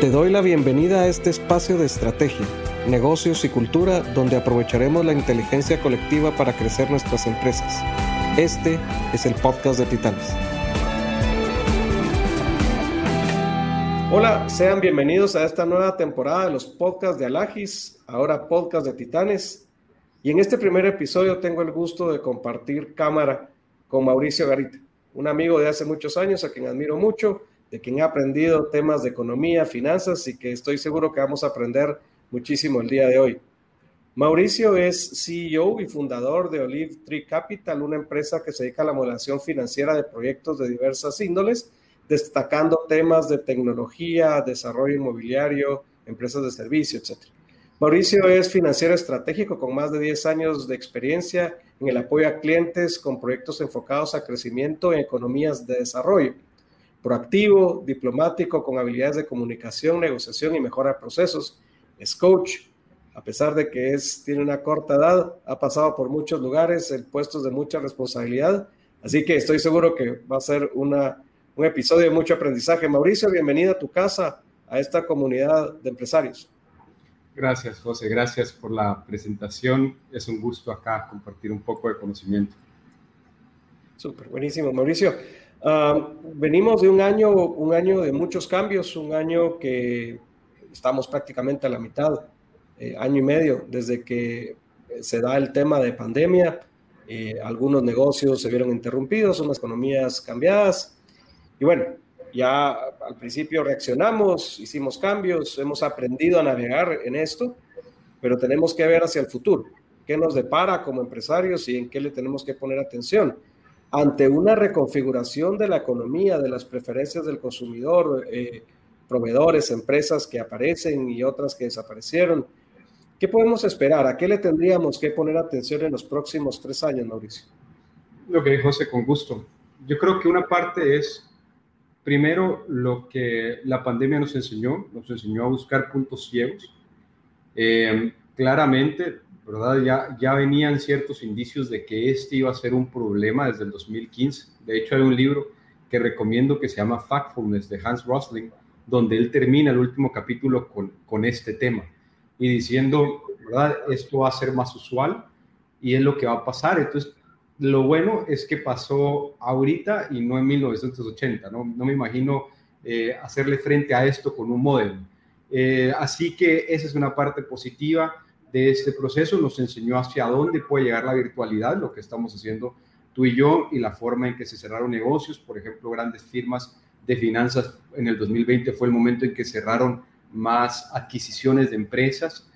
Te doy la bienvenida a este espacio de estrategia, negocios y cultura donde aprovecharemos la inteligencia colectiva para crecer nuestras empresas. Este es el podcast de Titanes. Hola, sean bienvenidos a esta nueva temporada de los podcasts de Alagis, ahora podcast de Titanes. Y en este primer episodio tengo el gusto de compartir cámara con Mauricio Garita, un amigo de hace muchos años a quien admiro mucho de quien he aprendido temas de economía, finanzas y que estoy seguro que vamos a aprender muchísimo el día de hoy. Mauricio es CEO y fundador de Olive Tree Capital, una empresa que se dedica a la modelación financiera de proyectos de diversas índoles, destacando temas de tecnología, desarrollo inmobiliario, empresas de servicio, etc. Mauricio es financiero estratégico con más de 10 años de experiencia en el apoyo a clientes con proyectos enfocados a crecimiento en economías de desarrollo proactivo, diplomático, con habilidades de comunicación, negociación y mejora de procesos. Es coach, a pesar de que es, tiene una corta edad, ha pasado por muchos lugares, en puestos de mucha responsabilidad. Así que estoy seguro que va a ser una, un episodio de mucho aprendizaje. Mauricio, bienvenido a tu casa, a esta comunidad de empresarios. Gracias, José. Gracias por la presentación. Es un gusto acá compartir un poco de conocimiento. Súper, buenísimo. Mauricio, Ah, venimos de un año, un año de muchos cambios, un año que estamos prácticamente a la mitad, eh, año y medio, desde que se da el tema de pandemia. Eh, algunos negocios se vieron interrumpidos, unas economías cambiadas. Y bueno, ya al principio reaccionamos, hicimos cambios, hemos aprendido a navegar en esto, pero tenemos que ver hacia el futuro, qué nos depara como empresarios y en qué le tenemos que poner atención ante una reconfiguración de la economía, de las preferencias del consumidor, eh, proveedores, empresas que aparecen y otras que desaparecieron. ¿Qué podemos esperar? ¿A qué le tendríamos que poner atención en los próximos tres años, Mauricio? Lo que José, con gusto. Yo creo que una parte es, primero, lo que la pandemia nos enseñó, nos enseñó a buscar puntos ciegos. Eh, claramente, ¿verdad? Ya, ya venían ciertos indicios de que este iba a ser un problema desde el 2015. De hecho, hay un libro que recomiendo que se llama Factfulness de Hans Rosling, donde él termina el último capítulo con, con este tema y diciendo, ¿verdad? Esto va a ser más usual y es lo que va a pasar. Entonces, lo bueno es que pasó ahorita y no en 1980, ¿no? No me imagino eh, hacerle frente a esto con un modelo. Eh, así que esa es una parte positiva de este proceso, nos enseñó hacia dónde puede llegar la virtualidad, lo que estamos haciendo tú y yo, y la forma en que se cerraron negocios, por ejemplo, grandes firmas de finanzas en el 2020 fue el momento en que cerraron más adquisiciones de empresas.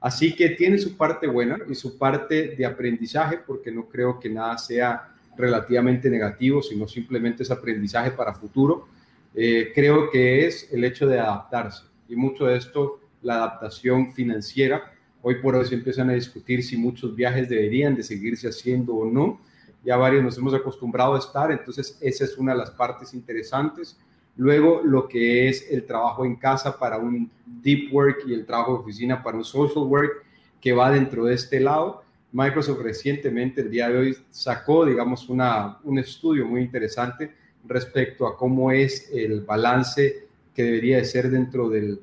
Así que tiene su parte buena y su parte de aprendizaje, porque no creo que nada sea relativamente negativo, sino simplemente es aprendizaje para futuro. Eh, creo que es el hecho de adaptarse y mucho de esto, la adaptación financiera Hoy por hoy se empiezan a discutir si muchos viajes deberían de seguirse haciendo o no. Ya varios nos hemos acostumbrado a estar, entonces esa es una de las partes interesantes. Luego, lo que es el trabajo en casa para un deep work y el trabajo de oficina para un social work, que va dentro de este lado. Microsoft recientemente, el día de hoy, sacó, digamos, una, un estudio muy interesante respecto a cómo es el balance que debería de ser dentro del,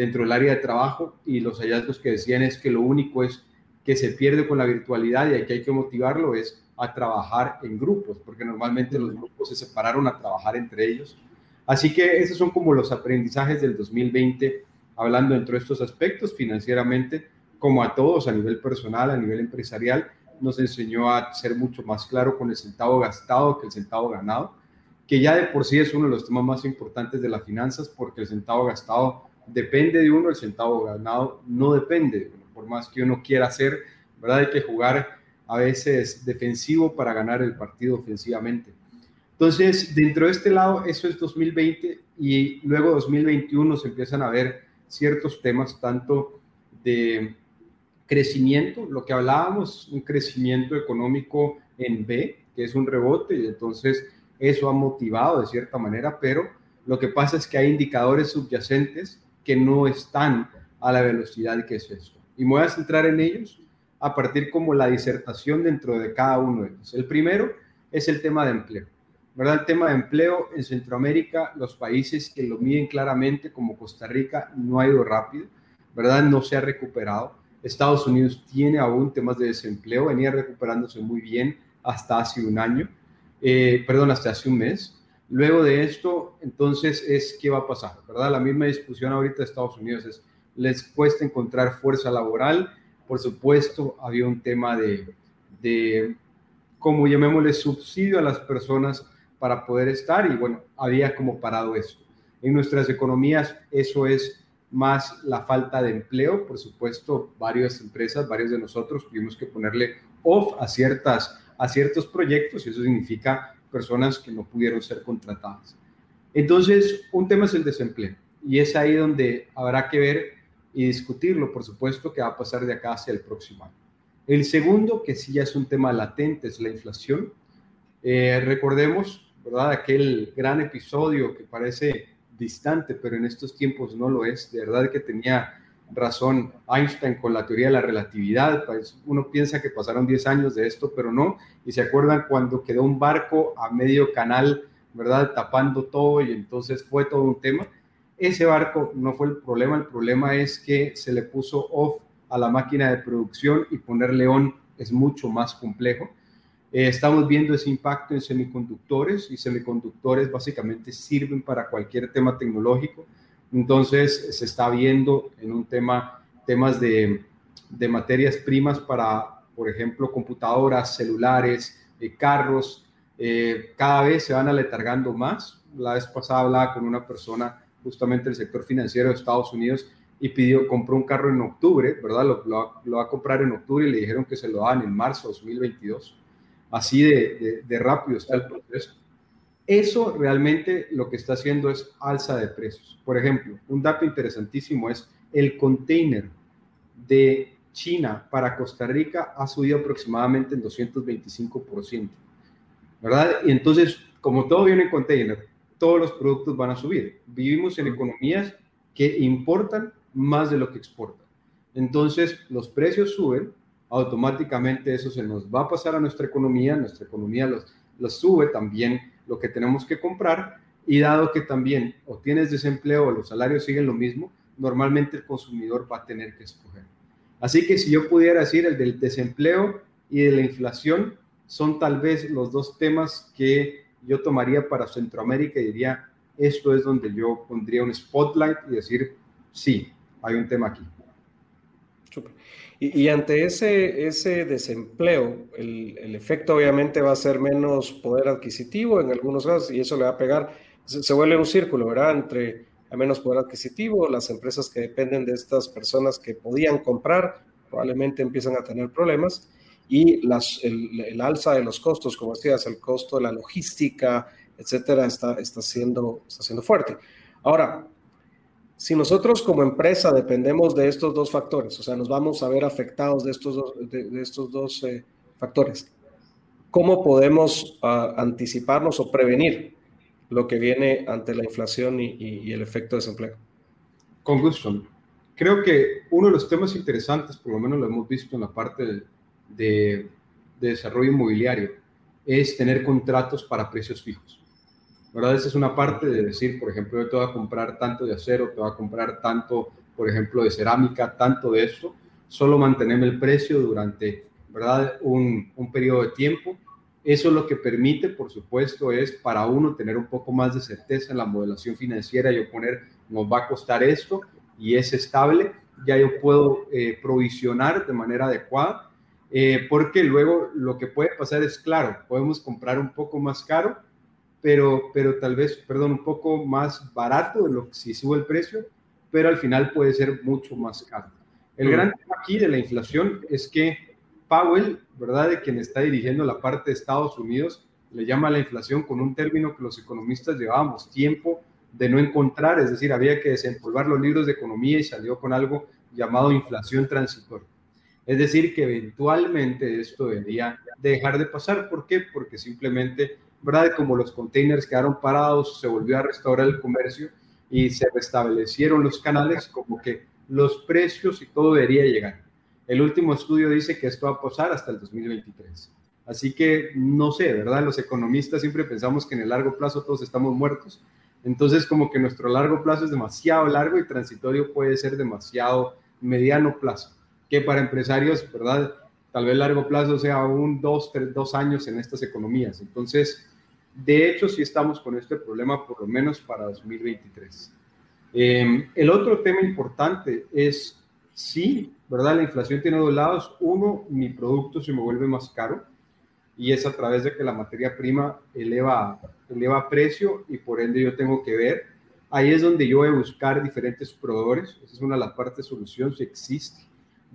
dentro del área de trabajo y los hallazgos que decían es que lo único es que se pierde con la virtualidad y aquí hay que motivarlo es a trabajar en grupos, porque normalmente los grupos se separaron a trabajar entre ellos. Así que esos son como los aprendizajes del 2020, hablando dentro de estos aspectos financieramente, como a todos a nivel personal, a nivel empresarial, nos enseñó a ser mucho más claro con el centavo gastado que el centavo ganado, que ya de por sí es uno de los temas más importantes de las finanzas, porque el centavo gastado depende de uno, el centavo ganado no depende, por más que uno quiera hacer, ¿verdad? Hay que jugar a veces defensivo para ganar el partido ofensivamente. Entonces, dentro de este lado, eso es 2020 y luego 2021 se empiezan a ver ciertos temas, tanto de crecimiento, lo que hablábamos, un crecimiento económico en B, que es un rebote, y entonces eso ha motivado de cierta manera, pero lo que pasa es que hay indicadores subyacentes que no están a la velocidad que es esto. Y me voy a centrar en ellos a partir como la disertación dentro de cada uno de ellos. El primero es el tema de empleo. ¿verdad? El tema de empleo en Centroamérica, los países que lo miden claramente, como Costa Rica, no ha ido rápido, ¿verdad? No se ha recuperado. Estados Unidos tiene aún temas de desempleo, venía recuperándose muy bien hasta hace un año, eh, perdón, hasta hace un mes. Luego de esto, entonces, es qué va a pasar, ¿verdad? La misma discusión ahorita de Estados Unidos es, les cuesta encontrar fuerza laboral. Por supuesto, había un tema de, de como llamémosle, subsidio a las personas para poder estar y bueno, había como parado esto. En nuestras economías eso es más la falta de empleo, por supuesto, varias empresas, varios de nosotros tuvimos que ponerle off a, ciertas, a ciertos proyectos y eso significa personas que no pudieron ser contratadas. Entonces, un tema es el desempleo y es ahí donde habrá que ver y discutirlo, por supuesto, que va a pasar de acá hacia el próximo año. El segundo, que sí ya es un tema latente, es la inflación. Eh, recordemos, ¿verdad? Aquel gran episodio que parece distante, pero en estos tiempos no lo es. De verdad que tenía razón Einstein con la teoría de la relatividad. Pues uno piensa que pasaron 10 años de esto, pero no. Y se acuerdan cuando quedó un barco a medio canal, ¿verdad? Tapando todo y entonces fue todo un tema. Ese barco no fue el problema, el problema es que se le puso off a la máquina de producción y ponerle on es mucho más complejo. Eh, estamos viendo ese impacto en semiconductores y semiconductores básicamente sirven para cualquier tema tecnológico. Entonces se está viendo en un tema, temas de, de materias primas para, por ejemplo, computadoras, celulares, eh, carros, eh, cada vez se van aletargando más. La vez pasada hablaba con una persona justamente del sector financiero de Estados Unidos y pidió, compró un carro en octubre, ¿verdad? Lo, va a comprar en octubre y le dijeron que se lo dan en marzo de 2022. Así de, de, rápido está el proceso. Eso realmente lo que está haciendo es alza de precios. Por ejemplo, un dato interesantísimo es el container de China para Costa Rica ha subido aproximadamente en 225%, ¿verdad? Y entonces, como todo viene en container, todos los productos van a subir. Vivimos en economías que importan más de lo que exporta. Entonces, los precios suben, automáticamente eso se nos va a pasar a nuestra economía, nuestra economía los, los sube también lo que tenemos que comprar y dado que también o tienes desempleo o los salarios siguen lo mismo, normalmente el consumidor va a tener que escoger. Así que si yo pudiera decir el del desempleo y de la inflación son tal vez los dos temas que yo tomaría para Centroamérica y diría, esto es donde yo pondría un spotlight y decir, sí, hay un tema aquí. Y, ante ese, ese desempleo, el, el, efecto obviamente va a ser menos poder adquisitivo en algunos casos y eso le va a pegar, se, vuelve un círculo, ¿verdad? Entre a menos poder adquisitivo, las empresas que dependen de estas personas que podían comprar probablemente empiezan a tener problemas y las, el, el, alza de los costos, como decías, el costo de la logística, etcétera, está, está, siendo, está siendo fuerte. Ahora, si nosotros como empresa dependemos de estos dos factores, o sea, nos vamos a ver afectados de estos dos, de, estos dos eh, factores, ¿cómo podemos uh, anticiparnos o prevenir lo que viene ante la inflación y, el efecto de desempleo? Con gusto. Creo que uno de los temas interesantes, por lo menos lo hemos visto en la parte de desarrollo inmobiliario, es tener contratos para precios fijos. ¿Verdad? Esa es una parte de decir, por ejemplo, yo te voy a comprar tanto de acero, te voy a comprar tanto, por ejemplo, de cerámica, tanto de esto, solo mantenerme el precio durante, ¿verdad? Un, un periodo de tiempo. Eso lo que permite, por supuesto, es para uno tener un poco más de certeza en la modelación financiera, yo poner, nos va a costar esto y es estable, ya yo puedo eh, provisionar de manera adecuada, eh, porque luego lo que puede pasar es, claro, podemos comprar un poco más caro, pero, pero tal vez, perdón, un poco más barato de lo que si sube el precio, pero al final puede ser mucho más caro. El mm. gran tema aquí de la inflación es que Powell, ¿verdad? De quien está dirigiendo la parte de Estados Unidos, le llama la inflación con un término que los economistas llevábamos tiempo de no encontrar, es decir, había que desempolvar los libros de economía y salió con algo llamado inflación transitoria. Es decir, que eventualmente esto debería dejar de pasar. ¿Por qué? Porque simplemente ¿verdad? Como los containers quedaron parados, se volvió a restaurar el comercio y se restablecieron los canales, como que los precios y todo debería llegar. El último estudio dice que esto va a pasar hasta el 2023. Así que no sé, ¿verdad? Los economistas siempre pensamos que en el largo plazo todos estamos muertos. Entonces como que nuestro largo plazo es demasiado largo y transitorio puede ser demasiado mediano plazo, que para empresarios, ¿verdad? Tal vez largo plazo sea un dos, tres, dos años en estas economías. Entonces, de hecho, sí estamos con este problema por lo menos para 2023. Em, el otro tema importante es, sí, ¿verdad? La inflación tiene dos lados. Uno, mi producto se me vuelve más caro y es a través de que la materia prima eleva, eleva precio y por ende yo tengo que ver. Ahí es donde yo voy a buscar diferentes proveedores. Esa es una de las partes de solución, si existe.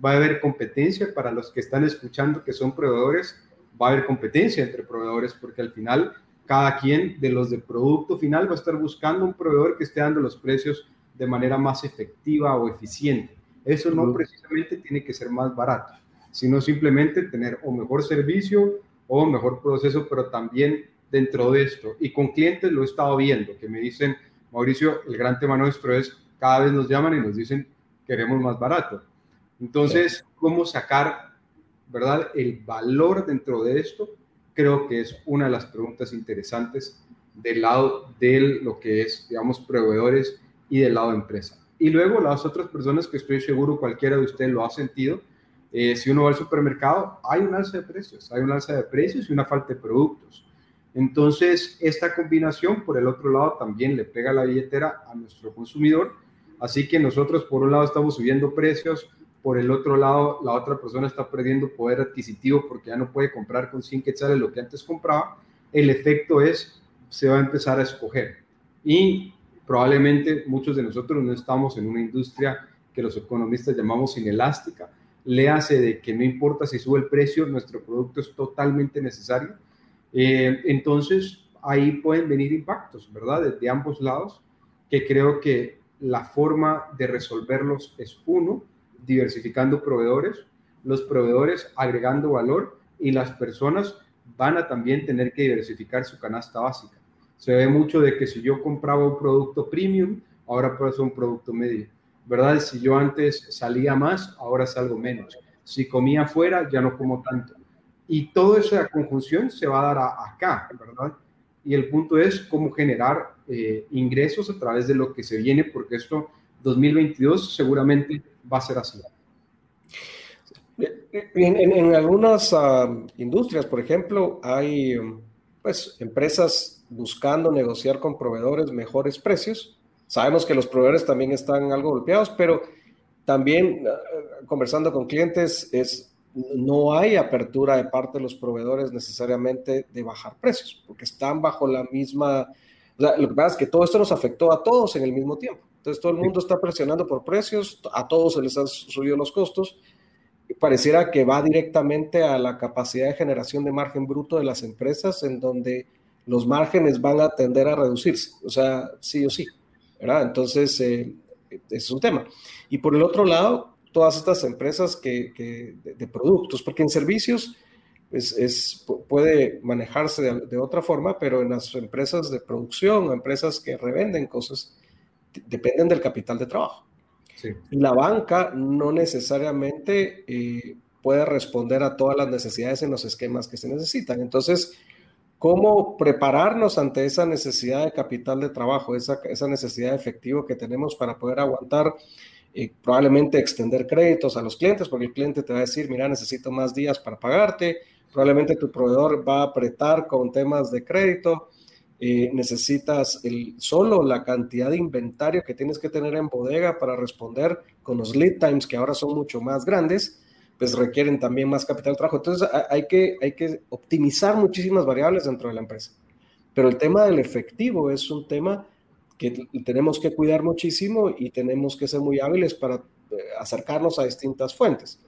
Va a haber competencia para los que están escuchando que son proveedores. Va a haber competencia entre proveedores porque al final cada quien de los de producto final va a estar buscando un proveedor que esté dando los precios de manera más efectiva o eficiente. Eso no precisamente tiene que ser más barato, sino simplemente tener o mejor servicio o mejor proceso, pero también dentro de esto. Y con clientes lo he estado viendo, que me dicen, Mauricio, el gran tema nuestro es, cada vez nos llaman y nos dicen, queremos más barato. Entonces, ¿cómo sacar, verdad, el valor dentro de esto? Creo que es una de las preguntas interesantes del lado de lo que es, digamos, proveedores y del lado de empresa. Y luego las otras personas que estoy seguro cualquiera de ustedes lo ha sentido, eh, si uno va al supermercado, hay un alza de precios, hay un alza de precios y una falta de productos. Entonces, esta combinación, por el otro lado, también le pega la billetera a nuestro consumidor. Así que nosotros, por un lado, estamos subiendo precios, por el otro lado, la otra persona está perdiendo poder adquisitivo porque ya no puede comprar con 100 quetzales lo que antes compraba, el efecto es, se va a empezar a escoger. Y probablemente muchos de nosotros no estamos en una industria que los economistas llamamos inelástica, le hace de que no importa si sube el precio, nuestro producto es totalmente necesario. Eh, entonces, ahí pueden venir impactos, ¿verdad? Desde ambos lados, que creo que la forma de resolverlos es uno, diversificando proveedores, los proveedores agregando valor y las personas van a también tener que diversificar su canasta básica. Se ve mucho de que si yo compraba un producto premium, ahora ser un producto medio, ¿verdad? Si yo antes salía más, ahora salgo menos. Si comía afuera, ya no como tanto. Y toda esa conjunción se va a dar acá, ¿verdad? Y el punto es cómo generar eh, ingresos a través de lo que se viene, porque esto 2022 seguramente va a ser así. En, algunas ah, industrias, por ejemplo, hay pues, empresas buscando negociar con proveedores mejores precios. Sabemos que los proveedores también están algo golpeados, pero también ah, conversando con clientes es no hay apertura de parte de los proveedores necesariamente de bajar precios, porque están bajo la misma... lo que pasa es que todo esto nos afectó a todos en el mismo tiempo. Entonces todo el mundo está presionando por precios, a todos se les han subido los costos. Y pareciera que va directamente a la capacidad de generación de margen bruto de las empresas, en donde los márgenes van a tender a reducirse, o sea, sí o sí, ¿verdad? Entonces, eh, es un tema. Y por el otro lado, todas estas empresas que, de, productos, porque en servicios pues, es, puede manejarse de, de, otra forma, pero en las empresas de producción empresas que revenden cosas, dependen del capital de trabajo. La banca no necesariamente eh, puede responder a todas las necesidades en los esquemas que se necesitan. Entonces, ¿cómo prepararnos ante esa necesidad de capital de trabajo, esa, esa necesidad de efectivo que tenemos para poder aguantar? Eh, probablemente extender créditos a los clientes, porque el cliente te va a decir, mira, necesito más días para pagarte, probablemente tu proveedor va a apretar con temas de crédito, eh, necesitas el, solo la cantidad de inventario que tienes que tener en bodega para responder con los lead times que ahora son mucho más grandes, pues requieren también más capital de trabajo. Entonces hay que, hay que optimizar muchísimas variables dentro de la empresa. Pero el tema del efectivo es un tema que tenemos que cuidar muchísimo y tenemos que ser muy hábiles para eh, acercarnos a distintas fuentes.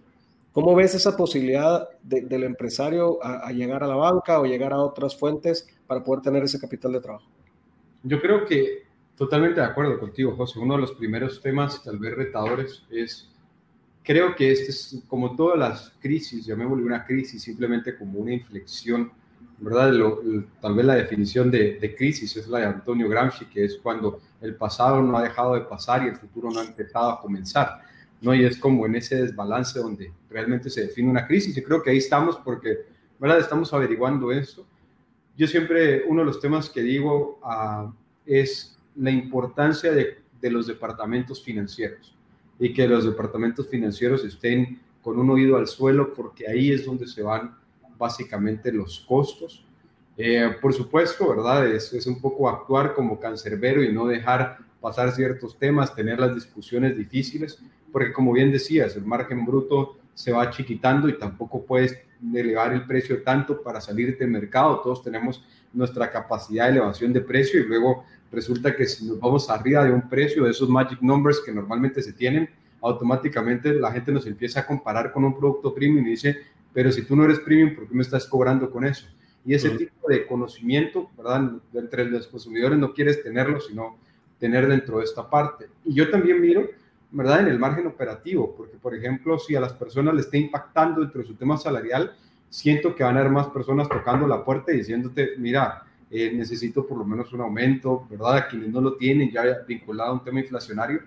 ¿Cómo ves esa posibilidad del empresario a, llegar a la banca o llegar a otras fuentes para poder tener ese capital de trabajo? Yo creo que totalmente de acuerdo contigo, José. Uno de los primeros temas, tal vez retadores, es, creo que este es como todas las crisis, llamémosle una crisis simplemente como una inflexión, ¿verdad? tal vez la definición de, de crisis es la de Antonio Gramsci, que es cuando el pasado no ha dejado de pasar y el futuro no ha empezado a comenzar. ¿no? Y es como en ese desbalance donde realmente se define una crisis. Y creo que ahí estamos porque ¿verdad? Estamos averiguando esto. Yo siempre, uno de los temas que digo uh, es la importancia de, de los departamentos financieros y que los departamentos financieros estén con un oído al suelo porque ahí es donde se van básicamente los costos. Eh, por supuesto, ¿verdad? Es, es, un poco actuar como cancerbero y no dejar pasar ciertos temas, tener las discusiones difíciles, porque como bien decías, el margen bruto se va chiquitando y tampoco puedes elevar el precio tanto para salir del mercado. Todos tenemos nuestra capacidad de elevación de precio y luego resulta que si nos vamos arriba de un precio, de esos magic numbers que normalmente se tienen, automáticamente la gente nos empieza a comparar con un producto premium y dice, pero si tú no eres premium, ¿por qué me estás cobrando con eso? Y ese tipo de conocimiento, ¿verdad? Entre los consumidores no quieres tenerlo, sino tener dentro de esta parte. Y yo también miro, ¿verdad? En el margen operativo, porque por ejemplo, si a las personas le está impactando dentro de su tema salarial, siento que van a haber más personas tocando la puerta y diciéndote, mira, eh, necesito por lo menos un aumento, ¿verdad? A quienes no lo tienen ya vinculado a un tema inflacionario,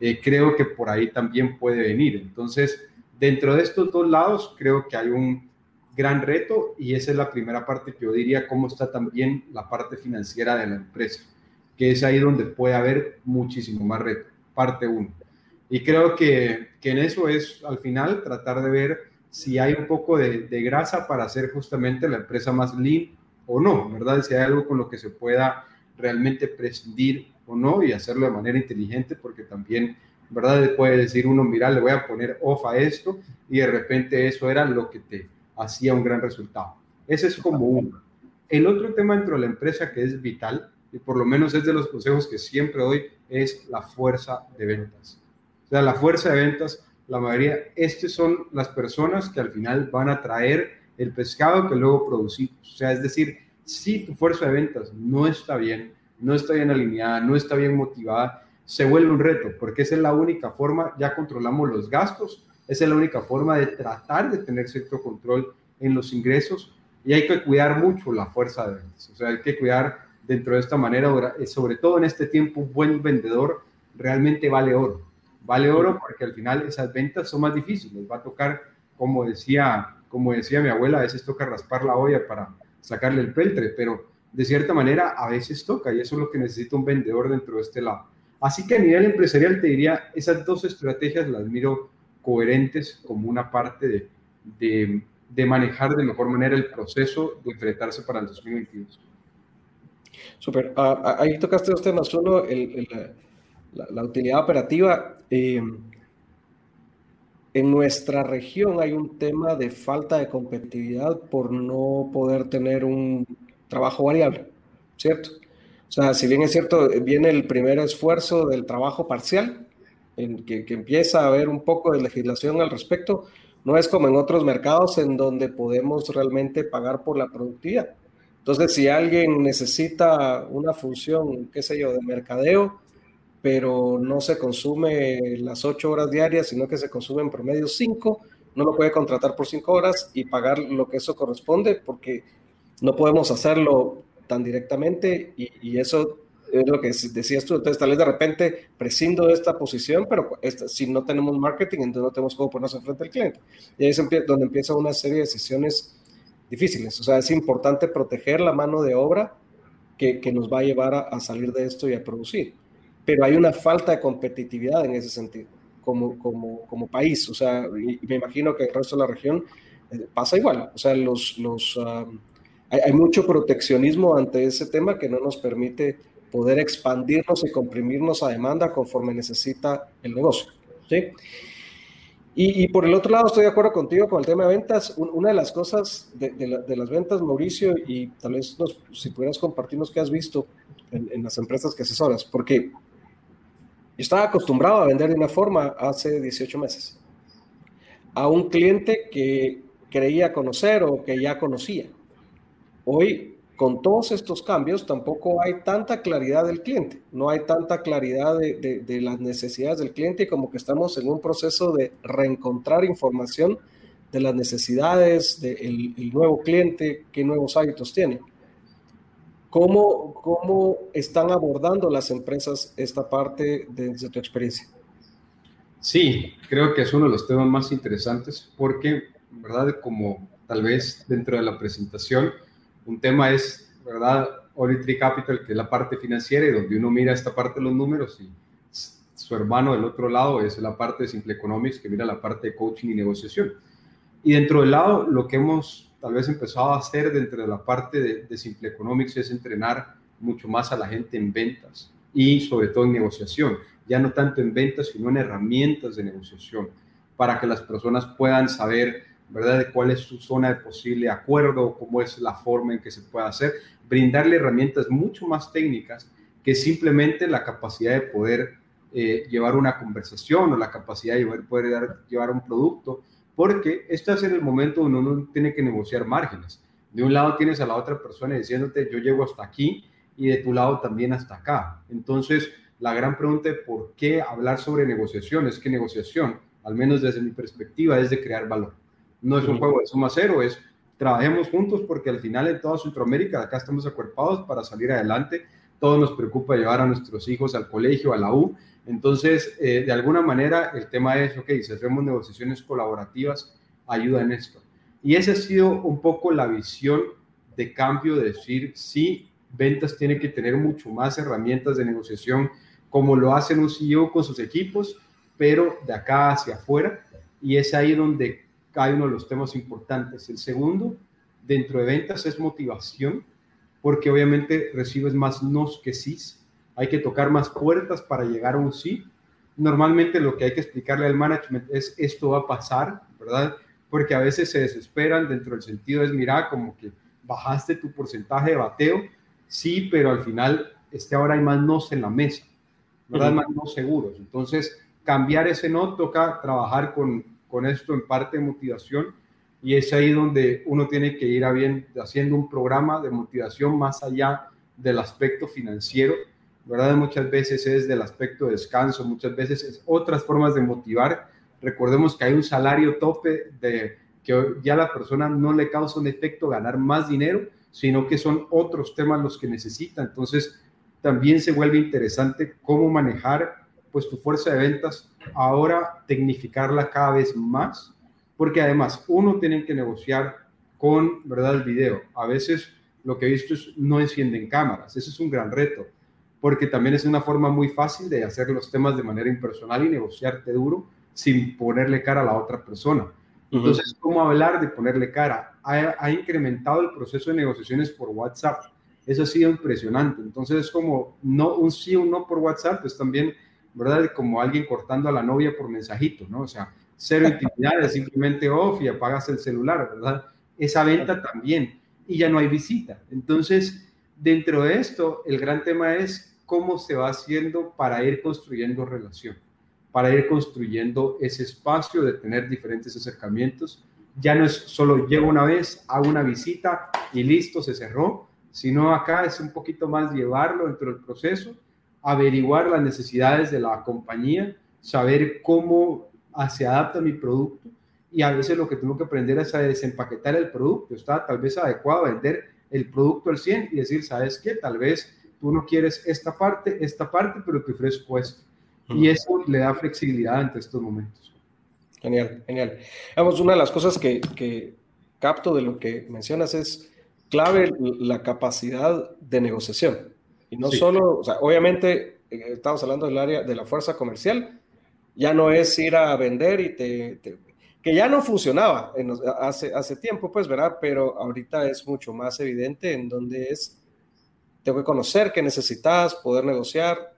eh, creo que por ahí también puede venir. Entonces, dentro de estos dos lados, creo que hay un gran reto y esa es la primera parte que yo diría, cómo está también la parte financiera de la empresa, que es ahí donde puede haber muchísimo más reto, parte uno. Y creo que, que en eso es al final tratar de ver si hay un poco de, de grasa para hacer justamente la empresa más lean o no, ¿verdad? Si hay algo con lo que se pueda realmente prescindir o no y hacerlo de manera inteligente, porque también, ¿verdad? Puede decir uno, mira, le voy a poner off a esto y de repente eso era lo que te hacía un gran resultado. Ese es como uno. El otro tema dentro de la empresa que es vital, y por lo menos es de los consejos que siempre doy, es la fuerza de ventas. O sea, la fuerza de ventas, la mayoría, estas son las personas que al final van a traer el pescado que luego producimos. O sea, es decir, si tu fuerza de ventas no está bien, no está bien alineada, no está bien motivada, se vuelve un reto, porque esa es la única forma, ya controlamos los gastos, esa es la única forma de tratar de tener cierto control en los ingresos y hay que cuidar mucho la fuerza de ventas. O sea, hay que cuidar dentro de esta manera, sobre todo en este tiempo, un buen vendedor realmente vale oro. Vale oro porque al final esas ventas son más difíciles. Va a tocar, como decía, como decía mi abuela, a veces toca raspar la olla para sacarle el peltre, pero de cierta manera a veces toca y eso es lo que necesita un vendedor dentro de este lado. Así que a nivel empresarial te diría, esas dos estrategias las miro coherentes como una parte de, de, manejar de mejor manera el proceso de enfrentarse para el 2022. Súper. Ah, ah, ahí tocaste dos temas. Uno, el, la, utilidad operativa. Eh, en nuestra región hay un tema de falta de competitividad por no poder tener un trabajo variable, ¿cierto? O sea, si bien es cierto, viene el primer esfuerzo del trabajo parcial, en que, empieza a haber un poco de legislación al respecto, no es como en otros mercados en donde podemos realmente pagar por la productividad. Entonces, si alguien necesita una función, qué sé yo, de mercadeo, pero no se consume las ocho horas diarias, sino que se consume en promedio cinco, no lo puede contratar por cinco horas y pagar lo que eso corresponde, porque no podemos hacerlo tan directamente y, y eso es lo que decías tú, entonces tal vez de repente prescindo de esta posición, pero si no tenemos marketing, entonces no tenemos cómo ponernos enfrente al cliente. Y ahí es donde empieza una serie de decisiones difíciles. O sea, es importante proteger la mano de obra que, que nos va a llevar a, salir de esto y a producir. Pero hay una falta de competitividad en ese sentido, como, como, como país. O sea, y me imagino que el resto de la región eh, pasa igual. O sea, los, los, um, hay, hay mucho proteccionismo ante ese tema que no nos permite poder expandirnos y comprimirnos a demanda conforme necesita el negocio. ¿sí? Y, por el otro lado, estoy de acuerdo contigo con el tema de ventas. Una de las cosas de, las ventas, Mauricio, y tal vez si pudieras compartirnos qué has visto en, las empresas que asesoras, porque estaba acostumbrado a vender de una forma hace 18 meses a un cliente que creía conocer o que ya conocía. Hoy con todos estos cambios tampoco hay tanta claridad del cliente, no hay tanta claridad de, las necesidades del cliente como que estamos en un proceso de reencontrar información de las necesidades del nuevo cliente, qué nuevos hábitos tiene. ¿Cómo, ¿Cómo están abordando las empresas esta parte desde tu experiencia? Sí, creo que es uno de los temas más interesantes porque, ¿verdad? Como tal vez dentro de la presentación. Un tema es, ¿verdad? Oratory Capital, que es la parte financiera y donde uno mira esta parte de los números y su hermano del otro lado es la parte de Simple Economics, que mira la parte de coaching y negociación. Y dentro del lado, lo que hemos tal vez empezado a hacer dentro de la parte de, Simple Economics es entrenar mucho más a la gente en ventas y sobre todo en negociación, ya no tanto en ventas, sino en herramientas de negociación, para que las personas puedan saber, ¿verdad?, de cuál es su zona de posible acuerdo, cómo es la forma en que se puede hacer, brindarle herramientas mucho más técnicas que simplemente la capacidad de poder eh, llevar una conversación o la capacidad de poder, llevar un producto, porque este es el momento donde uno tiene que negociar márgenes. De un lado tienes a la otra persona diciéndote, yo llego hasta aquí, y de tu lado también hasta acá. Entonces, la gran pregunta de por qué hablar sobre negociación es que negociación, al menos desde mi perspectiva, es de crear valor. No es un juego de suma cero, es trabajemos juntos porque al final en toda Centroamérica, acá estamos acuerpados para salir adelante. Todos nos preocupa llevar a nuestros hijos al colegio, a la U, entonces, eh, de alguna manera, el tema es, ok, si hacemos negociaciones colaborativas, ayuda en esto. Y esa ha sido un poco la visión de cambio de decir, sí, ventas tiene que tener mucho más herramientas de negociación, como lo hacen un CEO con sus equipos, pero de acá hacia afuera. Y es ahí donde cae uno de los temas importantes. El segundo, dentro de ventas, es motivación, porque obviamente recibes más nos que sí hay que tocar más puertas para llegar a un sí. Normalmente lo que hay que explicarle al management es esto va a pasar, ¿verdad? Porque a veces se desesperan dentro del sentido es, mira, como que bajaste tu porcentaje de bateo, sí, pero al final este ahora hay más nos en la mesa, ¿verdad? Más no seguros. Entonces, cambiar ese no toca trabajar con, con esto en parte de motivación y es ahí donde uno tiene que ir haciendo un programa de motivación más allá del aspecto financiero ¿verdad? Muchas veces es del aspecto de descanso, muchas veces es otras formas de motivar. Recordemos que hay un salario tope de que ya la persona no le causa un efecto ganar más dinero, sino que son otros temas los que necesita. Entonces, también se vuelve interesante cómo manejar pues tu fuerza de ventas, ahora tecnificarla cada vez más, porque además uno tiene que negociar con, ¿verdad?, el video. A veces lo que he visto es no encienden cámaras, ese es un gran reto porque también es una forma muy fácil de hacer los temas de manera impersonal y negociarte duro sin ponerle cara a la otra persona. Entonces, ¿cómo hablar de ponerle cara? Ha, incrementado el proceso de negociaciones por WhatsApp. Eso ha sido impresionante. Entonces, es como no, un sí o un no por WhatsApp, es también, ¿verdad? Como alguien cortando a la novia por mensajito, ¿no? O sea, cero intimidad, es simplemente off y apagas el celular, ¿verdad? Esa venta también. Y ya no hay visita. Entonces, Dentro de esto, el gran tema es cómo se va haciendo para ir construyendo relación, para ir construyendo ese espacio de tener diferentes acercamientos. Ya no es solo llego una vez, hago una visita y listo, se cerró, sino acá es un poquito más llevarlo dentro del proceso, averiguar las necesidades de la compañía, saber cómo se adapta mi producto y a veces lo que tengo que aprender es a desempaquetar el producto, está tal vez adecuado a vender el producto al 100 y decir, ¿sabes qué? Tal vez tú no quieres esta parte, esta parte, pero te ofrezco esto. Y eso le da flexibilidad ante estos momentos. Genial, genial. Vamos, una de las cosas que, que capto de lo que mencionas es clave la capacidad de negociación. Y no solo, o sea, obviamente eh, estamos hablando del área de la fuerza comercial, ya no es ir a vender y te, te que ya no funcionaba hace, hace tiempo, pues, ¿verdad? Pero ahorita es mucho más evidente en donde es, tengo que conocer qué necesitas, poder negociar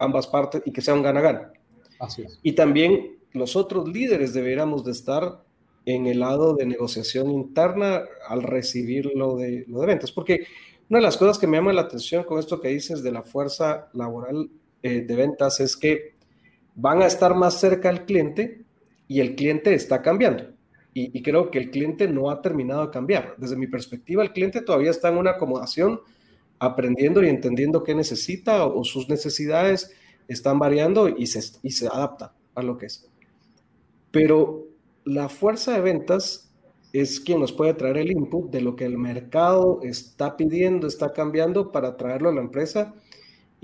ambas partes y que sea un gana-gana. Así es. Y también los otros líderes deberíamos de estar en el lado de negociación interna al recibir lo de, lo de ventas, porque una de las cosas que me llama la atención con esto que dices de la fuerza laboral eh, de ventas es que van a estar más cerca al cliente, y el cliente está cambiando. Y, creo que el cliente no ha terminado de cambiar. Desde mi perspectiva, el cliente todavía está en una acomodación, aprendiendo y entendiendo qué necesita o, sus necesidades están variando y se, y se adapta a lo que es. Pero la fuerza de ventas es quien nos puede traer el input de lo que el mercado está pidiendo, está cambiando para traerlo a la empresa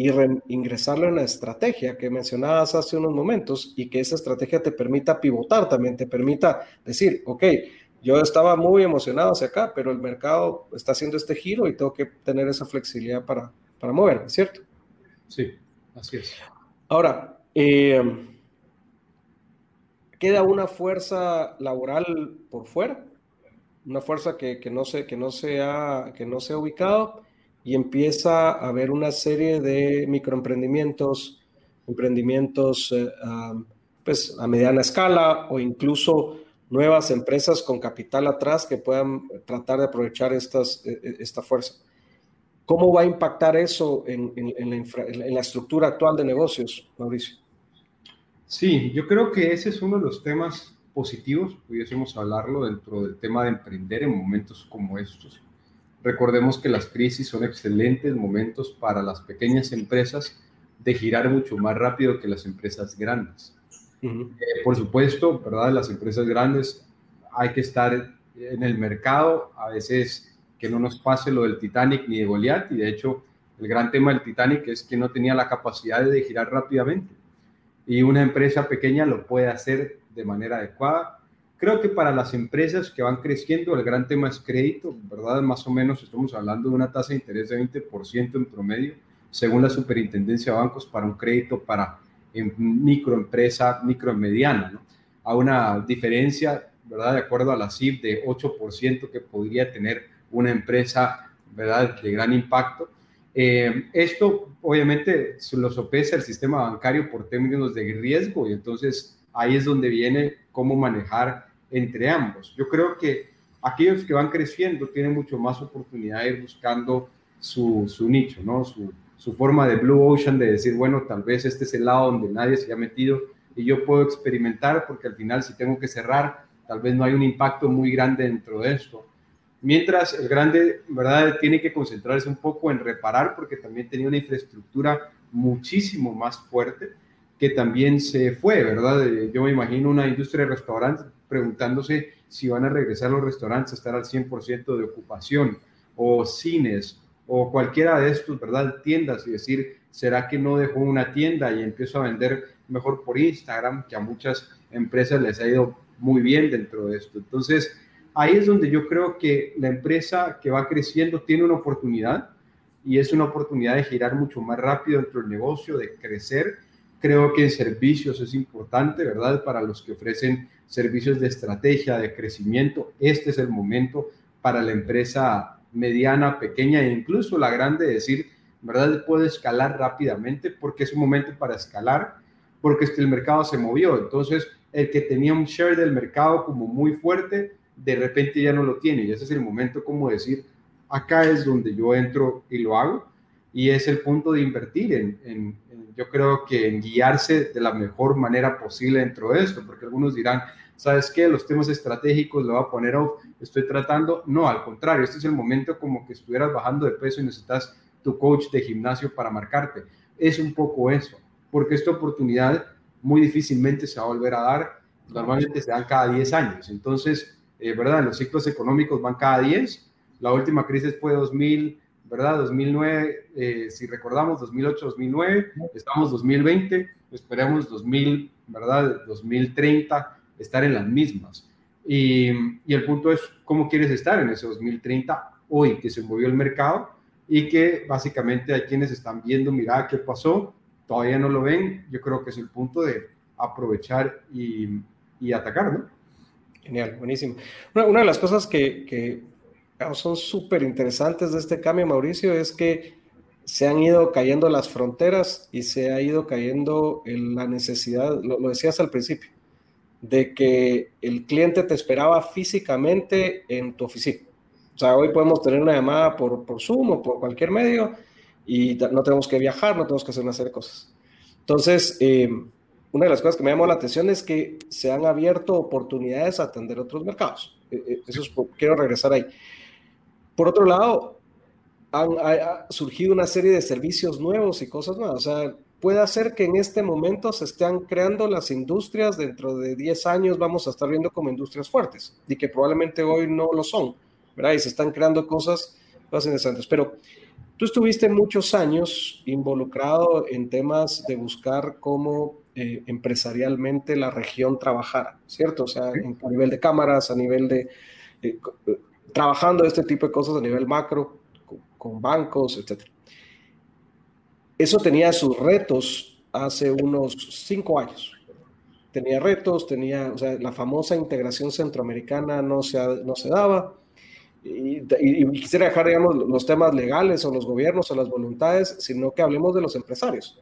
y ingresarlo en una estrategia que mencionabas hace unos momentos y que esa estrategia te permita pivotar también, te permita decir, ok, yo estaba muy emocionado hacia acá, pero el mercado está haciendo este giro y tengo que tener esa flexibilidad para, para moverme, ¿cierto? Sí, así es. Ahora, eh, queda una fuerza laboral por fuera, una fuerza que, no, se, que, no se ha, que no se ha ubicado y empieza a haber una serie de microemprendimientos, emprendimientos eh, pues a mediana escala o incluso nuevas empresas con capital atrás que puedan tratar de aprovechar e, e, esta fuerza. ¿Cómo va a impactar eso en la estructura actual de negocios, Mauricio? Sí, yo creo que ese es uno de los temas positivos, pudiésemos hablarlo dentro del tema de emprender en momentos como estos. Recordemos que las crisis son excelentes momentos para las pequeñas empresas de girar mucho más rápido que las empresas grandes. Eh, por supuesto, ¿verdad? Las empresas grandes hay que estar en el mercado, a veces que no nos pase lo del Titanic ni de Goliath, y de hecho el gran tema del Titanic es que no tenía la capacidad de girar rápidamente y una empresa pequeña lo puede hacer de manera adecuada. Creo que para las empresas que van creciendo, el gran tema es crédito, ¿verdad? Más o menos estamos hablando de una tasa de interés de 20% en promedio, según la Superintendencia de Bancos, para un crédito para microempresa, micro mediana, ¿no? A una diferencia, ¿verdad? De acuerdo a la CIF de 8% que podría tener una empresa, ¿verdad? De gran impacto eh, esto obviamente lo sopesa el sistema bancario por términos de riesgo y entonces ahí es donde viene cómo manejar entre ambos. Yo creo que aquellos que van creciendo tienen mucho más oportunidad de ir buscando su, su nicho, ¿no? Su, su, forma de blue ocean de decir, bueno, tal vez este es el lado donde nadie se ha metido y yo puedo experimentar porque al final si tengo que cerrar, tal vez no hay un impacto muy grande dentro de esto. Mientras el grande, ¿verdad? Tiene que concentrarse un poco en reparar porque también tenía una infraestructura muchísimo más fuerte que también se fue, ¿verdad? Eh, yo me imagino una industria de restaurantes preguntándose si van a regresar los restaurantes a estar al 100% de ocupación o cines o cualquiera de estos, ¿verdad? Tiendas y decir, ¿será que no dejó una tienda y empiezo a vender mejor por Instagram? Que a muchas empresas les ha ido muy bien dentro de esto. Entonces, ahí es donde yo creo que la empresa que va creciendo tiene una oportunidad y es una oportunidad de girar mucho más rápido dentro del negocio, de crecer. Creo que en servicios es importante, ¿verdad? Para los que ofrecen servicios de estrategia, de crecimiento, este es el momento para la empresa mediana, pequeña e incluso la grande decir, ¿verdad? Puede escalar rápidamente porque es un momento para escalar, porque el mercado se movió. Entonces, el que tenía un share del mercado como muy fuerte, de repente ya no lo tiene. Y ese es el momento como decir, acá es donde yo entro y lo hago. Y es el punto de invertir en, yo creo que en guiarse de la mejor manera posible dentro de esto, porque algunos dirán, ¿sabes qué? Los temas estratégicos lo voy a poner off, estoy tratando. No, al contrario, este es el momento como que estuvieras bajando de peso y necesitas tu coach de gimnasio para marcarte. Es un poco eso, porque esta oportunidad muy difícilmente se va a volver a dar. Normalmente se dan cada 10 años. Entonces, eh, ¿verdad? Los ciclos económicos van cada 10. La última crisis fue 2000, ¿verdad? 2009, eh, si recordamos, 2008, 2009, estamos 2020, esperemos 2000, ¿verdad? 2030, estar en las mismas. Y, y, el punto es cómo quieres estar en ese 2030 hoy que se movió el mercado y que básicamente hay quienes están viendo, mira qué pasó, todavía no lo ven, yo creo que es el punto de aprovechar y, y atacar, ¿no? Genial, buenísimo. Una, de las cosas que, son súper interesantes de este cambio, Mauricio, es que se han ido cayendo las fronteras y se ha ido cayendo la necesidad, lo, decías al principio, de que el cliente te esperaba físicamente en tu oficina. O sea, hoy podemos tener una llamada por, por Zoom o por cualquier medio y no tenemos que viajar, no tenemos que hacer una serie de cosas. Entonces, eh, una de las cosas que me llamó la atención es que se han abierto oportunidades a atender otros mercados. E, e, eso es, quiero regresar ahí. Por otro lado, han ha surgido una serie de servicios nuevos y cosas nuevas. O sea, puede ser que en este momento se estén creando las industrias, dentro de 10 años vamos a estar viendo como industrias fuertes y que probablemente hoy no lo son, ¿verdad? Y se están creando cosas más interesantes. Pero Tú estuviste muchos años involucrado en temas de buscar cómo eh, empresarialmente la región trabajara, ¿cierto? O sea, a nivel de cámaras, a nivel de... Eh, trabajando este tipo de cosas a nivel macro, con, bancos, etc. Eso tenía sus retos hace unos cinco años tenía retos, tenía, o sea, la famosa integración centroamericana no se, no se daba. Y, quisiera dejar, digamos, los temas legales o los gobiernos o las voluntades, sino que hablemos de los empresarios.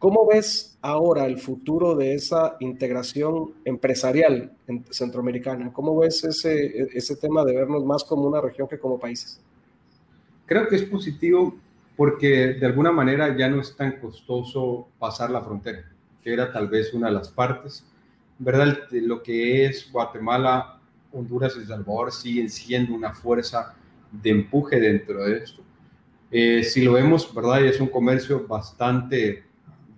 ¿Cómo ves ahora el futuro de esa integración empresarial centroamericana? ¿Cómo ves ese, ese tema de vernos más como una región que como países? Creo que es positivo porque de alguna manera ya no es tan costoso pasar la frontera que era tal vez una de las partes. ¿Verdad? Lo que es Guatemala, Honduras y Salvador siguen siendo una fuerza de empuje dentro de esto. Eh, si lo vemos, ¿verdad? Es un comercio bastante,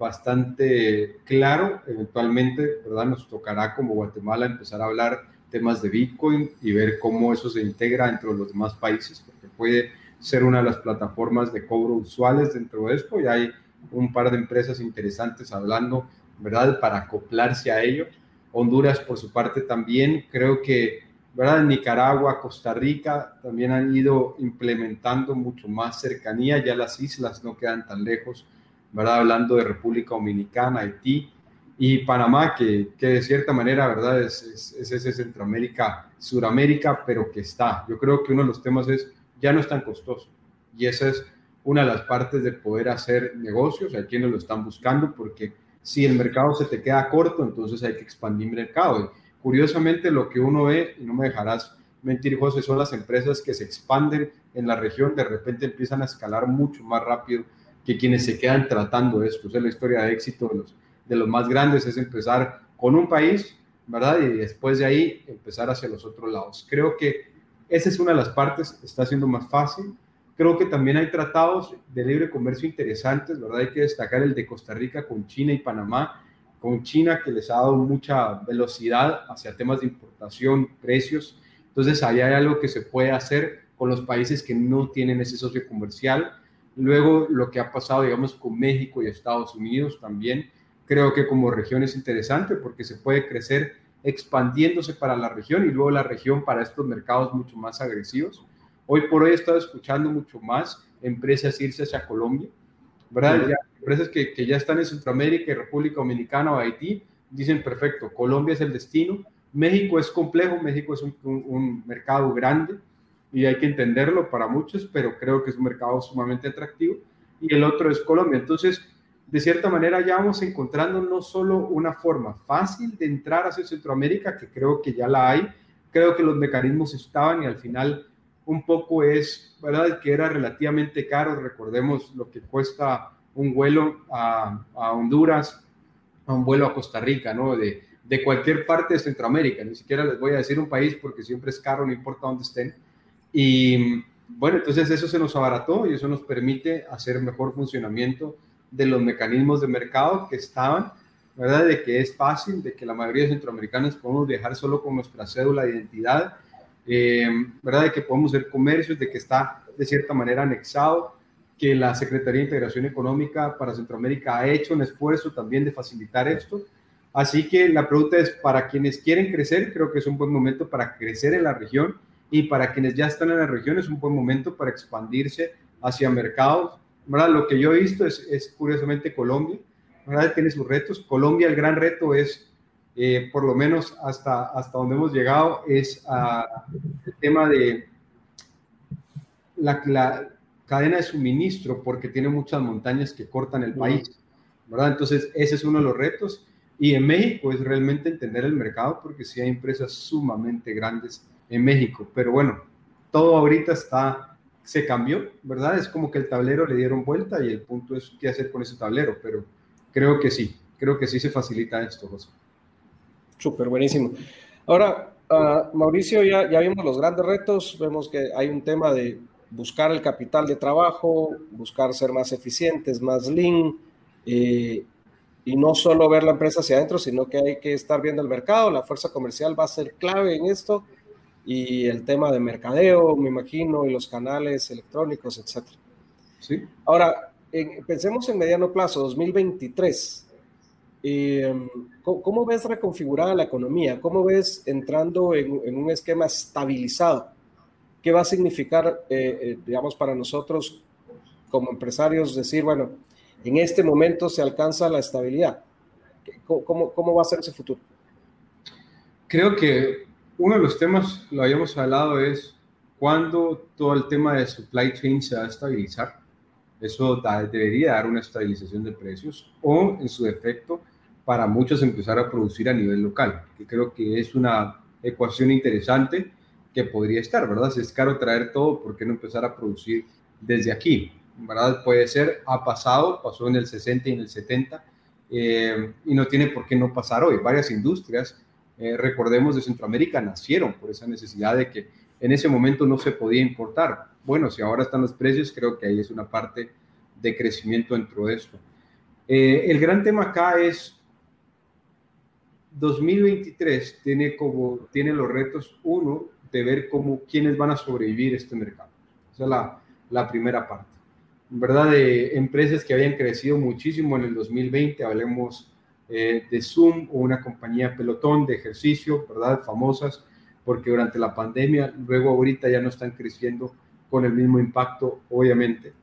bastante claro. Eventualmente, ¿verdad? Nos tocará como Guatemala empezar a hablar temas de Bitcoin y ver cómo eso se integra entre los demás países, porque puede ser una de las plataformas de cobro usuales dentro de esto y hay un par de empresas interesantes hablando, ¿verdad?, para acoplarse a ello. Honduras, por su parte, también creo que, ¿verdad?, Nicaragua, Costa Rica también han ido implementando mucho más cercanía, ya las islas no quedan tan lejos, ¿verdad?, hablando de República Dominicana, Haití y Panamá, que, que de cierta manera, ¿verdad?, es, es, es ese Centroamérica, Suramérica, pero que está. Yo creo que uno de los temas es, ya no es tan costoso y esa es una de las partes de poder hacer negocios, hay quienes lo están buscando porque si el mercado se te queda corto, entonces hay que expandir el mercado. Y curiosamente lo que uno ve, y no me dejarás mentir José, son las empresas que se expanden en la región, de repente empiezan a escalar mucho más rápido que quienes se quedan tratando esto. es la historia de éxito de los, de los más grandes, es empezar con un país, ¿verdad? Y después de ahí empezar hacia los otros lados. Creo que esa es una de las partes, está siendo más fácil Creo que también hay tratados de libre comercio interesantes, ¿verdad? Hay que destacar el de Costa Rica con China y Panamá, con China que les ha dado mucha velocidad hacia temas de importación, precios. Entonces, ahí hay algo que se puede hacer con los países que no tienen ese socio comercial. Luego, lo que ha pasado, digamos, con México y Estados Unidos también, creo que como región es interesante porque se puede crecer expandiéndose para la región y luego la región para estos mercados mucho más agresivos. Hoy por hoy he estado escuchando mucho más empresas irse hacia Colombia, ¿verdad? empresas que, que, ya están en Centroamérica y República Dominicana o Haití, dicen, perfecto, Colombia es el destino, México es complejo, México es un, un, mercado grande y hay que entenderlo para muchos, pero creo que es un mercado sumamente atractivo, y el otro es Colombia. Entonces, de cierta manera ya vamos encontrando no solo una forma fácil de entrar hacia Centroamérica, que creo que ya la hay, creo que los mecanismos estaban y al final un poco es, ¿verdad? Que era relativamente caro, recordemos lo que cuesta un vuelo a, Honduras, a un vuelo a Costa Rica, ¿no? De, de, cualquier parte de Centroamérica, ni siquiera les voy a decir un país porque siempre es caro, no importa dónde estén. Y bueno, entonces eso se nos abarató y eso nos permite hacer mejor funcionamiento de los mecanismos de mercado que estaban, ¿verdad? De que es fácil, de que la mayoría de centroamericanos podemos viajar solo con nuestra cédula de identidad eh, ¿verdad? De que podemos hacer comercios, de que está de cierta manera anexado, que la Secretaría de Integración Económica para Centroamérica ha hecho un esfuerzo también de facilitar esto. Así que la pregunta es, para quienes quieren crecer, creo que es un buen momento para crecer en la región y para quienes ya están en la región es un buen momento para expandirse hacia mercados. ¿verdad? Lo que yo he visto es, es curiosamente Colombia, ¿verdad? tiene sus retos. Colombia, el gran reto es eh, por lo menos hasta, hasta donde hemos llegado, es el tema de la, cadena de suministro, porque tiene muchas montañas que cortan el país, ¿verdad? Entonces, ese es uno de los retos. Y en México es realmente entender el mercado, porque sí hay empresas sumamente grandes en México. Pero bueno, todo ahorita está, se cambió, ¿verdad? Es como que el tablero le dieron vuelta y el punto es qué hacer con ese tablero, pero creo que sí, creo que sí se facilita esto, José. Súper buenísimo. Ahora, ah, Mauricio, ya, ya vimos los grandes retos, vemos que hay un tema de buscar el capital de trabajo, buscar ser más eficientes, más lean, eh, y no solo ver la empresa hacia adentro, sino que hay que estar viendo el mercado, la fuerza comercial va a ser clave en esto, y el tema de mercadeo, me imagino, y los canales electrónicos, etc. ¿sí? Ahora, pensemos en mediano plazo, 2023. Eh, ¿cómo, ves reconfigurada la economía? ¿Cómo ves entrando en, un esquema estabilizado? ¿Qué va a significar, eh, eh, digamos, para nosotros como empresarios decir, bueno, en este momento se alcanza la estabilidad? ¿Cómo, cómo va a ser ese futuro? Creo que uno de los temas, lo habíamos hablado, es cuándo todo el tema de supply chain se va a estabilizar. Eso debería dar una estabilización de precios o, en su defecto, para muchos empezar a producir a nivel local, que creo que es una ecuación interesante que podría estar, ¿verdad? Si es caro traer todo, ¿por qué no empezar a producir desde aquí? ¿Verdad? Puede ser, ha pasado, pasó en el 60 y en el 70, eh, y no tiene por qué no pasar hoy. Varias industrias, eh, recordemos, de Centroamérica nacieron por esa necesidad de que en ese momento no se podía importar. Bueno, si ahora están los precios, creo que ahí es una parte de crecimiento dentro de esto. Eh, el gran tema acá es 2023 tiene, como, tiene los retos, uno, de ver cómo, quiénes van a sobrevivir este mercado. Esa es la, la primera parte. Verdad, de empresas que habían crecido muchísimo en el 2020, hablemos eh, de Zoom o una compañía pelotón de ejercicio, ¿verdad? Famosas, porque durante la pandemia, luego ahorita ya no están creciendo con el mismo impacto, obviamente.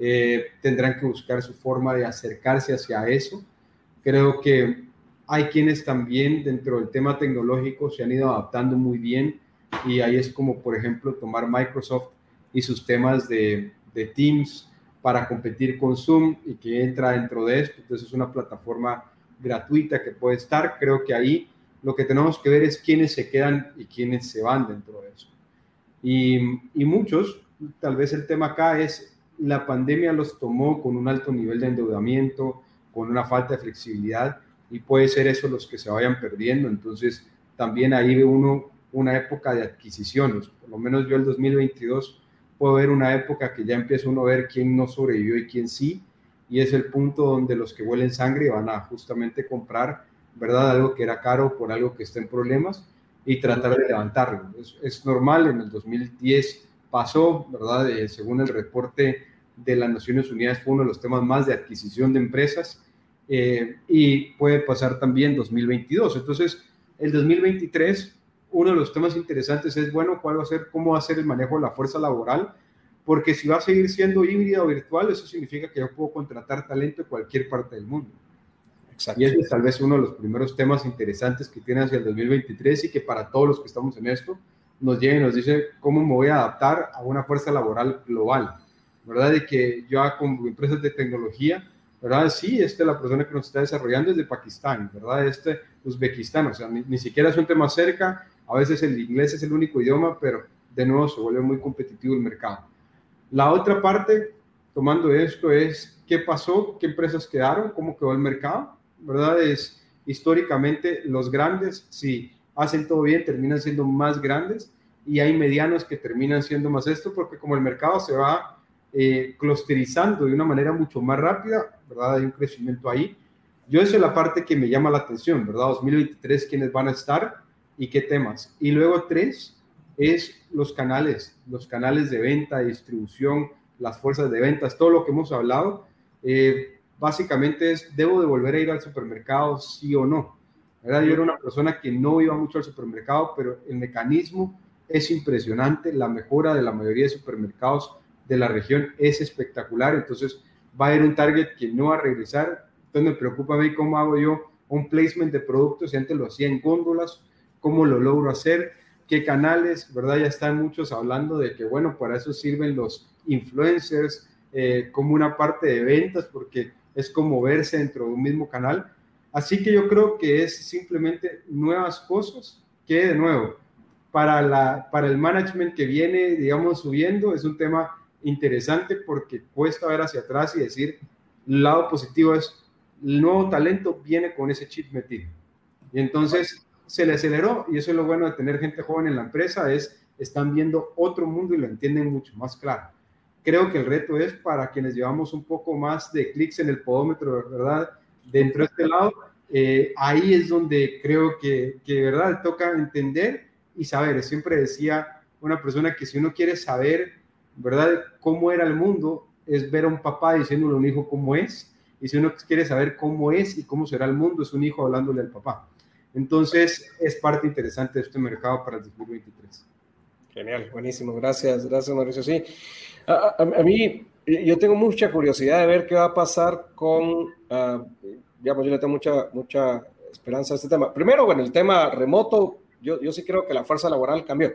Eh, tendrán que buscar su forma de acercarse hacia eso. Creo que hay quienes también dentro del tema tecnológico se han ido adaptando muy bien y ahí es como, por ejemplo, tomar Microsoft y sus temas de, de Teams para competir con Zoom y que entra dentro de esto. Entonces es una plataforma gratuita que puede estar. Creo que ahí lo que tenemos que ver es quiénes se quedan y quiénes se van dentro de eso. Y, y muchos, tal vez el tema acá es la pandemia los tomó con un alto nivel de endeudamiento, con una falta de flexibilidad y puede ser eso los que se vayan perdiendo. Entonces, también ahí ve uno una época de adquisiciones. Por lo menos yo el 2022 puedo ver una época que ya empieza uno a ver quién no sobrevivió y quién sí. Y es el punto donde los que huelen sangre van a justamente comprar, ¿verdad? Algo que era caro por algo que está en problemas y tratar de levantarlo. Es, normal, en el 2010 pasó, ¿verdad? Eh, según el reporte de las Naciones Unidas, fue uno de los temas más de adquisición de empresas eh, y puede pasar también 2022. Entonces, el 2023, uno de los temas interesantes es, bueno, cuál va a ser, cómo va a ser el manejo de la fuerza laboral, porque si va a seguir siendo híbrida o virtual, eso significa que yo puedo contratar talento en cualquier parte del mundo. Exacto. Y ese es tal vez uno de los primeros temas interesantes que tiene hacia el 2023 y que para todos los que estamos en esto nos lleva y nos dice cómo me voy a adaptar a una fuerza laboral global, ¿verdad? De que yo como empresas de tecnología ¿verdad? Sí, este, la persona que nos está desarrollando es de Pakistán, ¿verdad? Este, Uzbekistán, o sea, ni, siquiera es un tema cerca, a veces el inglés es el único idioma, pero de nuevo se vuelve muy competitivo el mercado. La otra parte, tomando esto, es qué pasó, qué empresas quedaron, cómo quedó el mercado, ¿verdad? Es históricamente los grandes, si hacen todo bien, terminan siendo más grandes y hay medianos que terminan siendo más esto, porque como el mercado se va eh, clusterizando de una manera mucho más rápida, ¿verdad? Hay un crecimiento ahí. Yo esa es la parte que me llama la atención, ¿verdad? 2023, quiénes van a estar y qué temas. Y luego tres es los canales, los canales de venta, distribución, las fuerzas de ventas, todo lo que hemos hablado. Eh, básicamente es, ¿debo de volver a ir al supermercado, sí o no? ¿verdad? Yo era una persona que no iba mucho al supermercado, pero el mecanismo es impresionante, la mejora de la mayoría de supermercados de la región es espectacular, entonces va a haber un target que no va a regresar. Entonces me preocupa a mí cómo hago yo un placement de productos, si antes lo hacía en góndolas, cómo lo logro hacer, qué canales, ¿verdad? Ya están muchos hablando de que, bueno, para eso sirven los influencers eh, como una parte de ventas, porque es como verse dentro de un mismo canal. Así que yo creo que es simplemente nuevas cosas que, de nuevo, para, la, para el management que viene, digamos, subiendo, es un tema interesante porque cuesta ver hacia atrás y decir, el lado positivo es, el nuevo talento viene con ese chip metido. Y entonces se le aceleró y eso es lo bueno de tener gente joven en la empresa, es, están viendo otro mundo y lo entienden mucho más claro. Creo que el reto es para quienes llevamos un poco más de clics en el podómetro, ¿verdad? Dentro de este lado, eh, ahí es donde creo que, que, ¿verdad? Toca entender y saber. Siempre decía una persona que si uno quiere saber ¿verdad? Cómo era el mundo, es ver a un papá diciéndole a un hijo cómo es, y si uno quiere saber cómo es y cómo será el mundo, es un hijo hablándole al papá. Entonces, es parte interesante de este mercado para el 2023. Genial, buenísimo, gracias, gracias Mauricio. Sí, a, mí, yo tengo mucha curiosidad de ver qué va a pasar con, uh, digamos, yo le tengo mucha, mucha esperanza a este tema. Primero, bueno, el tema remoto, yo, yo sí creo que la fuerza laboral cambió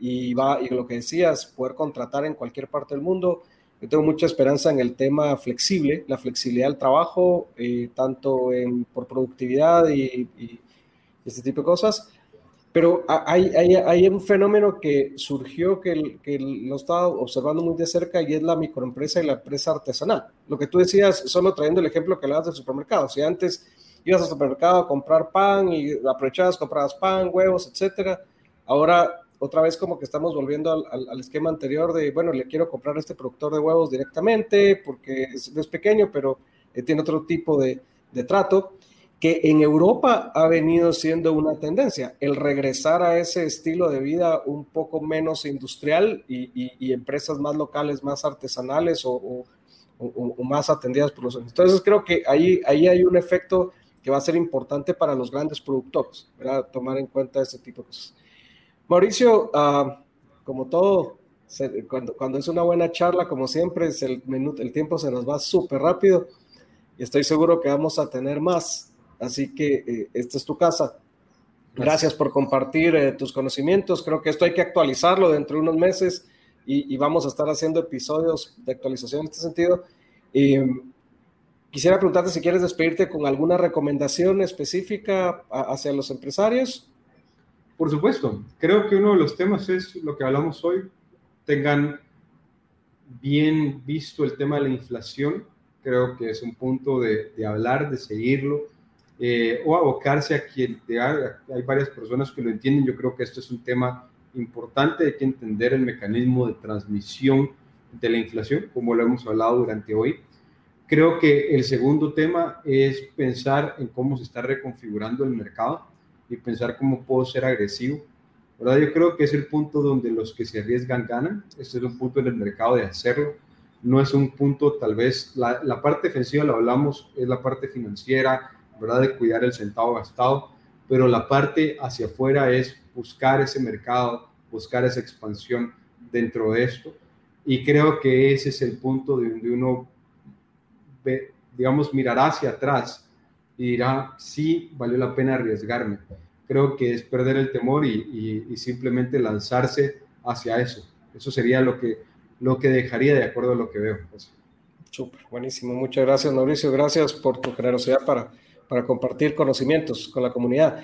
y va, y lo que decías, poder contratar en cualquier parte del mundo. Yo tengo mucha esperanza en el tema flexible, la flexibilidad del trabajo, eh, tanto en, por productividad y, y, este tipo de cosas. Pero hay, hay, hay un fenómeno que surgió que, que lo estaba observando muy de cerca y es la microempresa y la empresa artesanal. Lo que tú decías, solo trayendo el ejemplo que hablabas del supermercado. Si antes ibas al supermercado a comprar pan y aprovechabas, comprabas pan, huevos, etcétera, ahora otra vez como que estamos volviendo al, esquema anterior de, bueno, le quiero comprar a este productor de huevos directamente porque es, es pequeño, pero eh, tiene otro tipo de, de trato que en Europa ha venido siendo una tendencia, el regresar a ese estilo de vida un poco menos industrial y, empresas más locales, más artesanales o, más atendidas por los... Entonces creo que ahí, ahí hay un efecto que va a ser importante para los grandes productores, ¿verdad? tomar en cuenta ese tipo de cosas. Mauricio, ah, como todo, cuando, cuando, es una buena charla, como siempre, es el, el tiempo se nos va súper rápido y estoy seguro que vamos a tener más. Así que eh, esta es tu casa. Gracias por compartir eh, tus conocimientos. Creo que esto hay que actualizarlo dentro de unos meses y, vamos a estar haciendo episodios de actualización en este sentido. quisiera preguntarte si quieres despedirte con alguna recomendación específica hacia los empresarios. Por supuesto, creo que uno de los temas es lo que hablamos hoy, tengan bien visto el tema de la inflación, creo que es un punto de, hablar, de seguirlo, eh, o abocarse a quien. Hay varias personas que lo entienden, yo creo que esto es un tema importante, hay que entender el mecanismo de transmisión de la inflación, como lo hemos hablado durante hoy. Creo que el segundo tema es pensar en cómo se está reconfigurando el mercado y pensar cómo puedo ser agresivo. ¿verdad? Yo creo que es el punto donde los que se arriesgan ganan. Este es un punto en el mercado de hacerlo. No es un punto, tal vez, la, la parte defensiva, lo hablamos, es la parte financiera, ¿verdad? De cuidar el centavo gastado, pero la parte hacia afuera es buscar ese mercado, buscar esa expansión dentro de esto. Y creo que ese es el punto de donde uno, ve, digamos, mirará hacia atrás y dirá, sí, valió la pena arriesgarme. Creo que es perder el temor y, simplemente lanzarse hacia eso. Eso sería lo que, lo que dejaría de acuerdo a lo que veo. Súper, buenísimo. Muchas gracias, Mauricio. Gracias por tu generosidad para, para compartir conocimientos con la comunidad.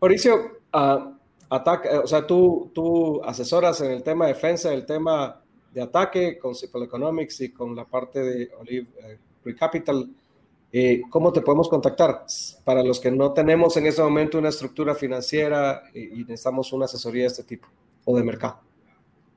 Mauricio, uh, ataque, o sea, tú, tú asesoras en el tema de defensa, el tema de ataque con Simple Economics y con la parte de Olive eh, Capital. Eh, ¿Cómo te podemos contactar? Para los que no tenemos en este momento una estructura financiera y, necesitamos una asesoría de este tipo o de mercado.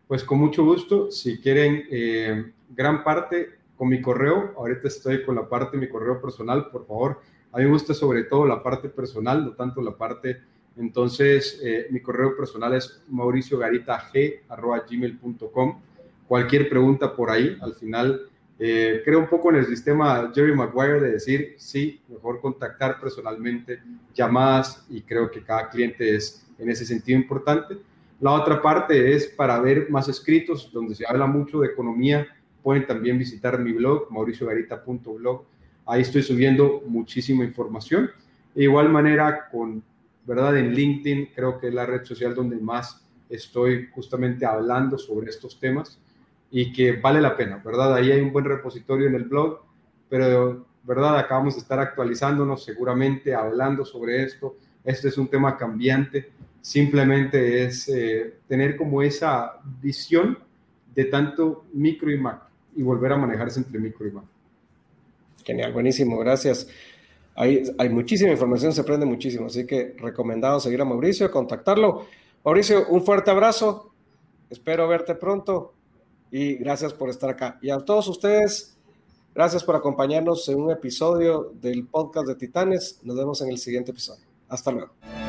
Pues con mucho gusto, si quieren eh, gran parte con mi correo, ahorita estoy con la parte de mi correo personal, por favor, a mí me gusta sobre todo la parte personal, no tanto la parte, entonces eh, mi correo personal es mauriciogaritag.gmail.com, cualquier pregunta por ahí, al final eh, creo un poco en el sistema Jerry Maguire de decir, sí, mejor contactar personalmente, llamadas y creo que cada cliente es en ese sentido importante. La otra parte es para ver más escritos donde se habla mucho de economía. Pueden también visitar mi blog, mauriciogarita.blog. Ahí estoy subiendo muchísima información. De igual manera, con verdad en LinkedIn, creo que es la red social donde más estoy justamente hablando sobre estos temas y que vale la pena, ¿verdad? Ahí hay un buen repositorio en el blog, pero, ¿verdad? Acabamos de estar actualizándonos seguramente, hablando sobre esto. Este es un tema cambiante, simplemente es eh, tener como esa visión de tanto micro y macro y volver a manejarse entre micro y macro. Genial, buenísimo, gracias. Hay, muchísima información, se aprende muchísimo, así que recomendado seguir a Mauricio, contactarlo. Mauricio, un fuerte abrazo, espero verte pronto y gracias por estar acá. Y a todos ustedes, gracias por acompañarnos en un episodio del podcast de Titanes. Nos vemos en el siguiente episodio. Hasta luego.